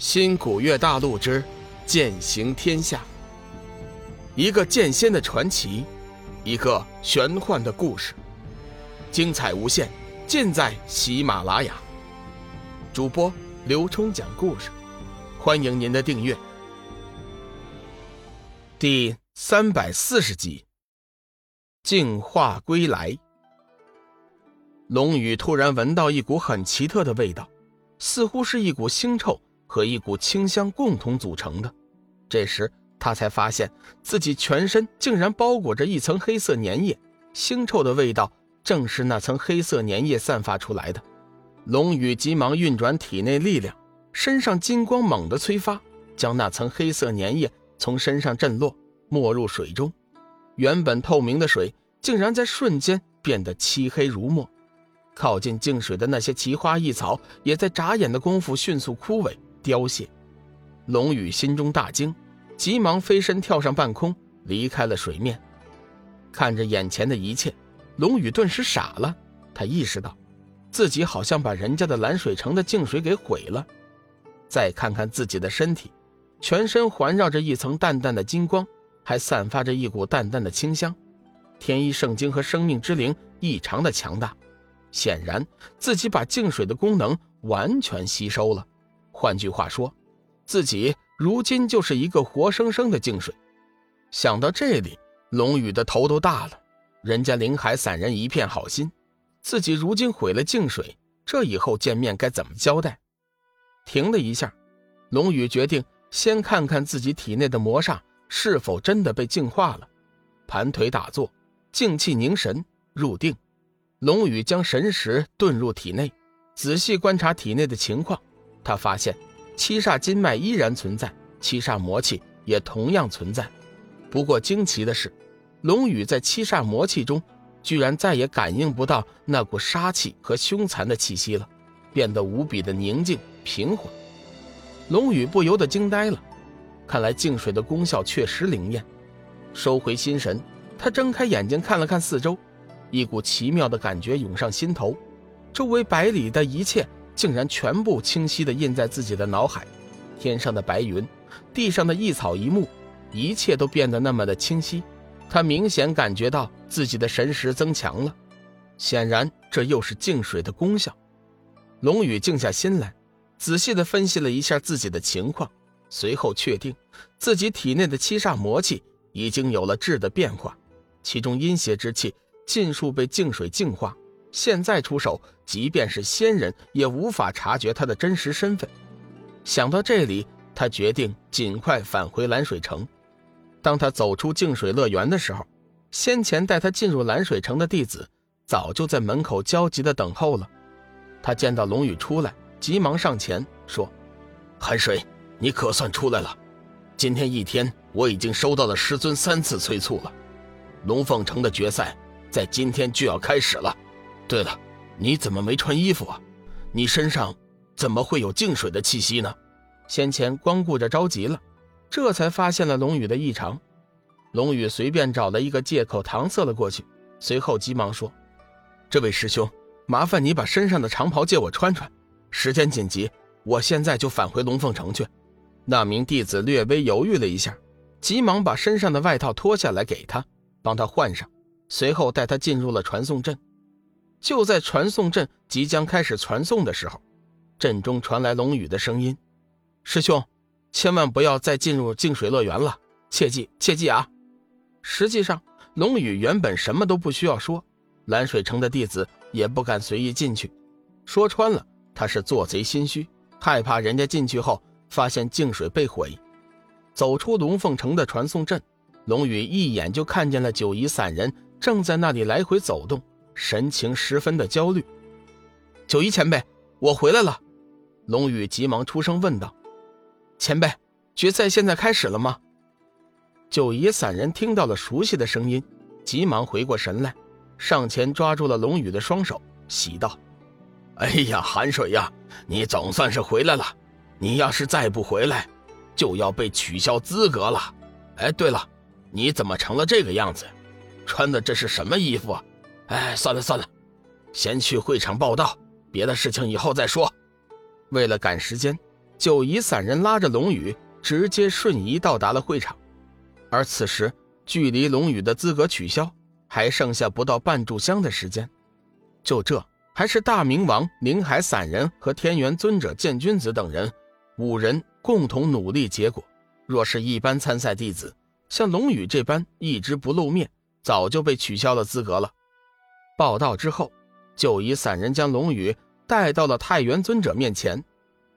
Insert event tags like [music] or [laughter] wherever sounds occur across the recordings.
新古月大陆之剑行天下，一个剑仙的传奇，一个玄幻的故事，精彩无限，尽在喜马拉雅。主播刘冲讲故事，欢迎您的订阅。第三百四十集，净化归来。龙宇突然闻到一股很奇特的味道，似乎是一股腥臭。和一股清香共同组成的，这时他才发现自己全身竟然包裹着一层黑色粘液，腥臭的味道正是那层黑色粘液散发出来的。龙宇急忙运转体内力量，身上金光猛地催发，将那层黑色粘液从身上震落，没入水中。原本透明的水竟然在瞬间变得漆黑如墨，靠近净水的那些奇花异草也在眨眼的功夫迅速枯萎。凋谢，龙宇心中大惊，急忙飞身跳上半空，离开了水面。看着眼前的一切，龙宇顿时傻了。他意识到，自己好像把人家的蓝水城的净水给毁了。再看看自己的身体，全身环绕着一层淡淡的金光，还散发着一股淡淡的清香。天一圣经和生命之灵异常的强大，显然自己把净水的功能完全吸收了。换句话说，自己如今就是一个活生生的净水。想到这里，龙宇的头都大了。人家林海散人一片好心，自己如今毁了净水，这以后见面该怎么交代？停了一下，龙宇决定先看看自己体内的魔煞是否真的被净化了。盘腿打坐，静气凝神入定。龙宇将神识遁入体内，仔细观察体内的情况。他发现七煞金脉依然存在，七煞魔气也同样存在。不过惊奇的是，龙宇在七煞魔气中，居然再也感应不到那股杀气和凶残的气息了，变得无比的宁静平缓。龙宇不由得惊呆了，看来净水的功效确实灵验。收回心神，他睁开眼睛看了看四周，一股奇妙的感觉涌上心头，周围百里的一切。竟然全部清晰地印在自己的脑海，天上的白云，地上的一草一木，一切都变得那么的清晰。他明显感觉到自己的神识增强了，显然这又是净水的功效。龙宇静下心来，仔细地分析了一下自己的情况，随后确定自己体内的七煞魔气已经有了质的变化，其中阴邪之气尽数被净水净化。现在出手，即便是仙人也无法察觉他的真实身份。想到这里，他决定尽快返回蓝水城。当他走出净水乐园的时候，先前带他进入蓝水城的弟子早就在门口焦急地等候了。他见到龙宇出来，急忙上前说：“寒水，你可算出来了。今天一天，我已经收到了师尊三次催促了。龙凤城的决赛在今天就要开始了。”对了，你怎么没穿衣服啊？你身上怎么会有净水的气息呢？先前光顾着着急了，这才发现了龙宇的异常。龙宇随便找了一个借口搪塞了过去，随后急忙说：“这位师兄，麻烦你把身上的长袍借我穿穿，时间紧急，我现在就返回龙凤城去。”那名弟子略微犹豫了一下，急忙把身上的外套脱下来给他，帮他换上，随后带他进入了传送阵。就在传送阵即将开始传送的时候，阵中传来龙宇的声音：“师兄，千万不要再进入净水乐园了，切记切记啊！”实际上，龙宇原本什么都不需要说，蓝水城的弟子也不敢随意进去。说穿了，他是做贼心虚，害怕人家进去后发现净水被毁。走出龙凤城的传送阵，龙宇一眼就看见了九夷散人正在那里来回走动。神情十分的焦虑。九一前辈，我回来了。龙宇急忙出声问道：“前辈，决赛现在开始了吗？”九夷散人听到了熟悉的声音，急忙回过神来，上前抓住了龙宇的双手，喜道：“哎呀，寒水呀，你总算是回来了。你要是再不回来，就要被取消资格了。哎，对了，你怎么成了这个样子？穿的这是什么衣服啊？”哎，算了算了，先去会场报道，别的事情以后再说。为了赶时间，九夷散人拉着龙宇，直接瞬移到达了会场。而此时，距离龙宇的资格取消还剩下不到半炷香的时间。就这，还是大明王、宁海散人和天元尊者剑君子等人五人共同努力结果。若是一般参赛弟子，像龙宇这般一直不露面，早就被取消了资格了。报道之后，九夷散人将龙宇带到了太元尊者面前。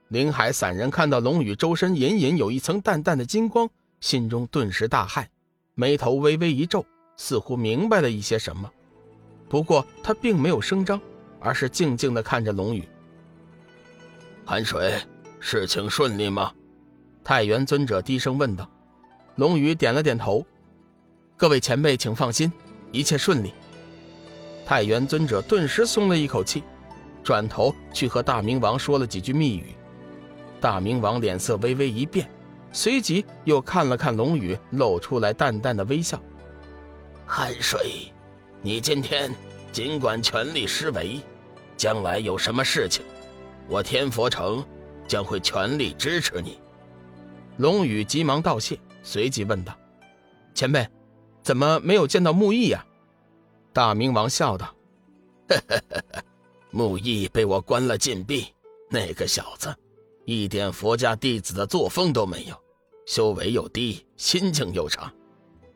林海散人看到龙宇周身隐隐有一层淡淡的金光，心中顿时大骇，眉头微微一皱，似乎明白了一些什么。不过他并没有声张，而是静静地看着龙宇。寒水，事情顺利吗？太元尊者低声问道。龙宇点了点头：“各位前辈，请放心，一切顺利。”太元尊者顿时松了一口气，转头去和大明王说了几句密语。大明王脸色微微一变，随即又看了看龙宇，露出来淡淡的微笑：“汉水，你今天尽管全力施为，将来有什么事情，我天佛城将会全力支持你。”龙宇急忙道谢，随即问道：“前辈，怎么没有见到木易呀？”大明王笑道：“ [laughs] 木易被我关了禁闭，那个小子，一点佛家弟子的作风都没有，修为又低，心境又差。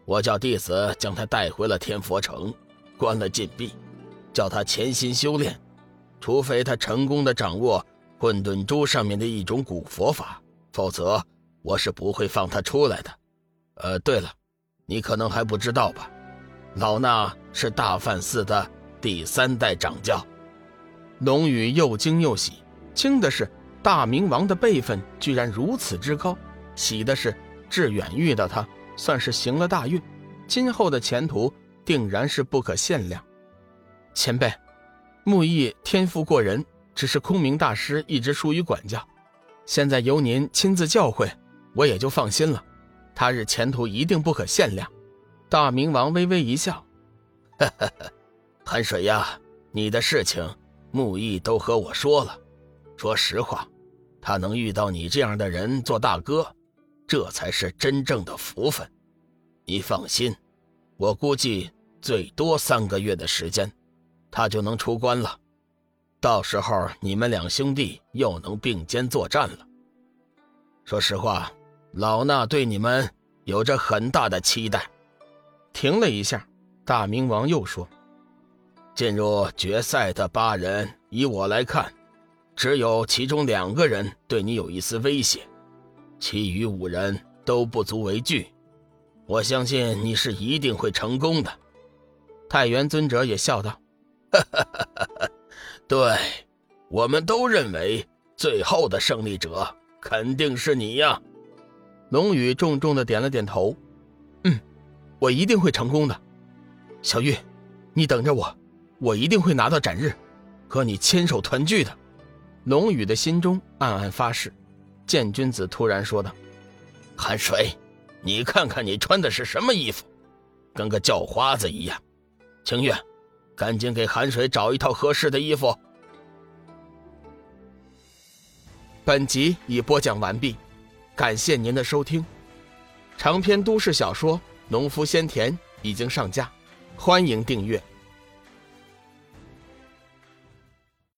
我叫弟子将他带回了天佛城，关了禁闭，叫他潜心修炼，除非他成功的掌握混沌珠上面的一种古佛法，否则我是不会放他出来的。呃，对了，你可能还不知道吧？”老衲是大梵寺的第三代掌教，龙宇又惊又喜，惊的是大明王的辈分居然如此之高，喜的是志远遇到他算是行了大运，今后的前途定然是不可限量。前辈，木易天赋过人，只是空明大师一直疏于管教，现在由您亲自教诲，我也就放心了，他日前途一定不可限量。大明王微微一笑：“ [laughs] 寒水呀，你的事情，木易都和我说了。说实话，他能遇到你这样的人做大哥，这才是真正的福分。你放心，我估计最多三个月的时间，他就能出关了。到时候你们两兄弟又能并肩作战了。说实话，老衲对你们有着很大的期待。”停了一下，大明王又说：“进入决赛的八人，以我来看，只有其中两个人对你有一丝威胁，其余五人都不足为惧。我相信你是一定会成功的。”太元尊者也笑道：“哈哈哈哈！对，我们都认为最后的胜利者肯定是你呀。”龙宇重重的点了点头：“。”我一定会成功的，小玉，你等着我，我一定会拿到斩日，和你牵手团聚的。龙宇的心中暗暗发誓。剑君子突然说道：“韩水，你看看你穿的是什么衣服，跟个叫花子一样。清月，赶紧给韩水找一套合适的衣服。”本集已播讲完毕，感谢您的收听。长篇都市小说。农夫先田已经上架，欢迎订阅。